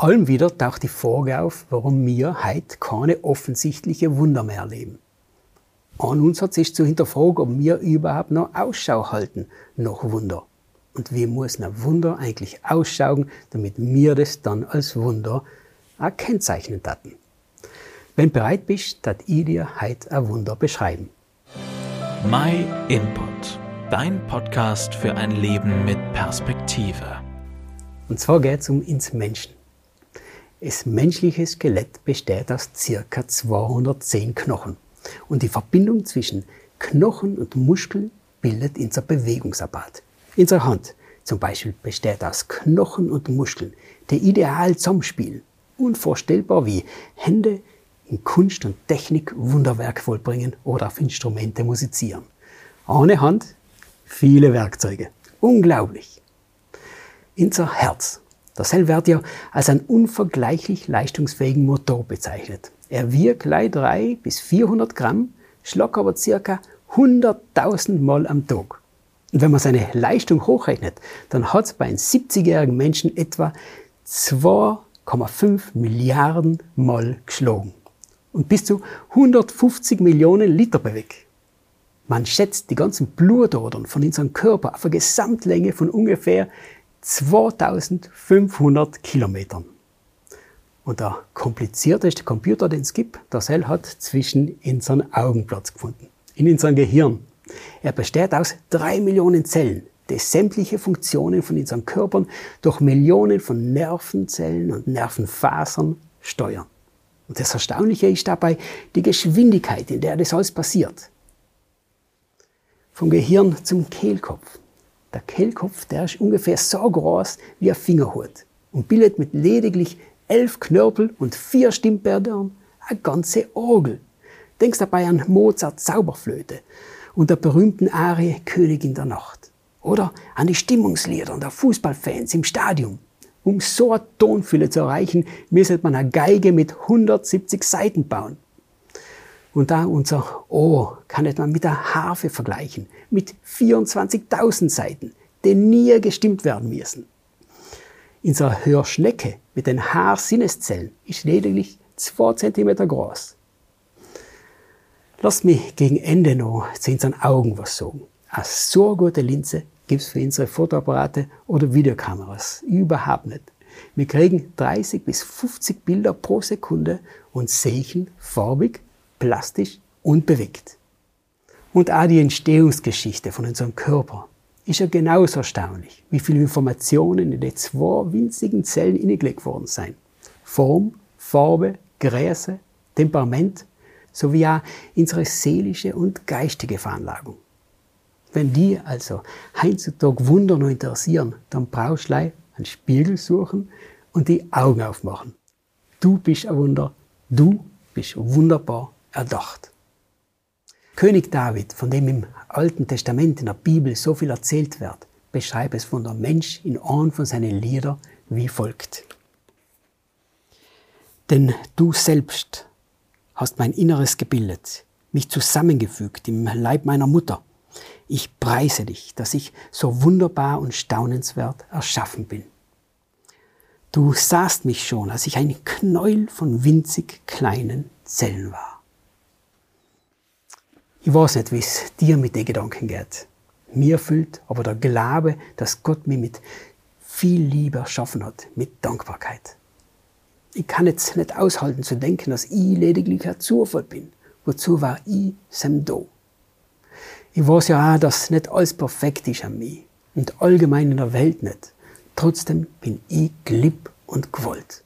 Allem wieder taucht die Frage auf, warum wir heute keine offensichtlichen Wunder mehr erleben. An uns hat sich zu hinterfragen, ob wir überhaupt noch Ausschau halten nach Wunder. Und wie muss ein Wunder eigentlich ausschauen, damit wir das dann als Wunder auch kennzeichnen taten. Wenn du bereit bist, dat ich dir heute ein Wunder beschreiben. My Input, dein Podcast für ein Leben mit Perspektive. Und zwar geht es um ins Menschen. Das menschliche Skelett besteht aus ca. 210 Knochen. Und die Verbindung zwischen Knochen und Muskeln bildet unser Bewegungsapparat. Unsere Hand zum Beispiel besteht aus Knochen und Muskeln, die ideal zusammenspielen. Unvorstellbar wie Hände in Kunst und Technik Wunderwerk vollbringen oder auf Instrumente musizieren. Ohne Hand viele Werkzeuge. Unglaublich. Unser Herz Cell wird ja als ein unvergleichlich leistungsfähigen Motor bezeichnet. Er wiegt gleich 3 bis 400 Gramm, schlägt aber ca. 100.000 Mal am Tag. Und wenn man seine Leistung hochrechnet, dann hat es bei einem 70-jährigen Menschen etwa 2,5 Milliarden Mal geschlagen. Und bis zu 150 Millionen Liter bewegt. Man schätzt die ganzen Blutadern von unserem Körper auf eine Gesamtlänge von ungefähr 2500 Kilometern. Und der komplizierteste Computer, den es gibt, der Cell hat zwischen unseren Augen Platz gefunden, in unserem Gehirn. Er besteht aus drei Millionen Zellen, die sämtliche Funktionen von unseren Körpern durch Millionen von Nervenzellen und Nervenfasern steuern. Und das Erstaunliche ist dabei die Geschwindigkeit, in der das alles passiert. Vom Gehirn zum Kehlkopf, der Kehlkopf, der ist ungefähr so groß wie ein Fingerhut und bildet mit lediglich elf Knörpel und vier Stimmbändern eine ganze Orgel. Denkst dabei an Mozarts Zauberflöte und der berühmten Arie Königin der Nacht. Oder an die Stimmungslieder der Fußballfans im Stadion. Um so eine Tonfülle zu erreichen, müsste man eine Geige mit 170 Saiten bauen. Und da unser Ohr kann man mit der Harfe vergleichen, mit 24.000 Seiten, die nie gestimmt werden müssen. Unsere Hörschnecke mit den Haarsinneszellen ist lediglich 2 cm groß. Lass mich gegen Ende noch zu unseren Augen was sagen. Eine so gute Linse gibt es für unsere Fotoapparate oder Videokameras überhaupt nicht. Wir kriegen 30 bis 50 Bilder pro Sekunde und sehen farbig plastisch und bewegt. Und auch die Entstehungsgeschichte von unserem Körper ist ja genauso erstaunlich, wie viele Informationen in die zwei winzigen Zellen hineingelegt worden sind. Form, Farbe, Größe, Temperament sowie auch unsere seelische und geistige Veranlagung. Wenn die also heutzutage Wunder noch interessieren, dann brauchst du einen Spiegel suchen und die Augen aufmachen. Du bist ein Wunder, du bist wunderbar erdacht. König David, von dem im Alten Testament in der Bibel so viel erzählt wird, beschreibt es von der Mensch in einem von seinen Liedern wie folgt. Denn du selbst hast mein Inneres gebildet, mich zusammengefügt im Leib meiner Mutter. Ich preise dich, dass ich so wunderbar und staunenswert erschaffen bin. Du sahst mich schon, als ich ein Knäuel von winzig kleinen Zellen war. Ich weiß nicht, wie es dir mit den Gedanken geht. Mir fühlt aber der Glaube, dass Gott mich mit viel Liebe erschaffen hat, mit Dankbarkeit. Ich kann jetzt nicht aushalten zu denken, dass ich lediglich ein Zufall bin. Wozu war ich sem da? Ich weiß ja auch, dass nicht alles perfekt ist an mir und allgemein in der Welt nicht. Trotzdem bin ich glieb und gewollt.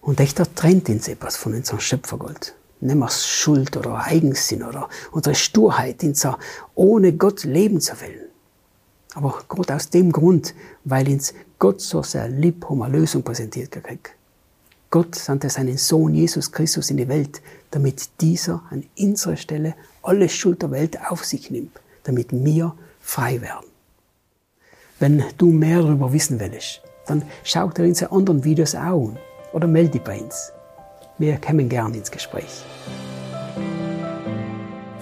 Und echt trennt uns etwas von unserem Schöpfergold nehmen wir Schuld oder Eigensinn oder unsere Sturheit, in so ohne Gott leben zu wollen. Aber gerade aus dem Grund, weil uns Gott so sehr lieb um eine Lösung präsentiert gekriegt. Gott sandte seinen Sohn Jesus Christus in die Welt, damit dieser an unserer Stelle alle Schuld der Welt auf sich nimmt, damit wir frei werden. Wenn du mehr darüber wissen willst, dann schau dir unsere anderen Videos an oder melde dich bei uns. Wir kommen gern ins Gespräch.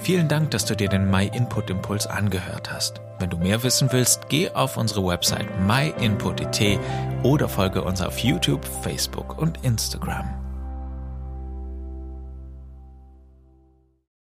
Vielen Dank, dass du dir den My Input Impuls angehört hast. Wenn du mehr wissen willst, geh auf unsere Website myinput.it oder folge uns auf YouTube, Facebook und Instagram.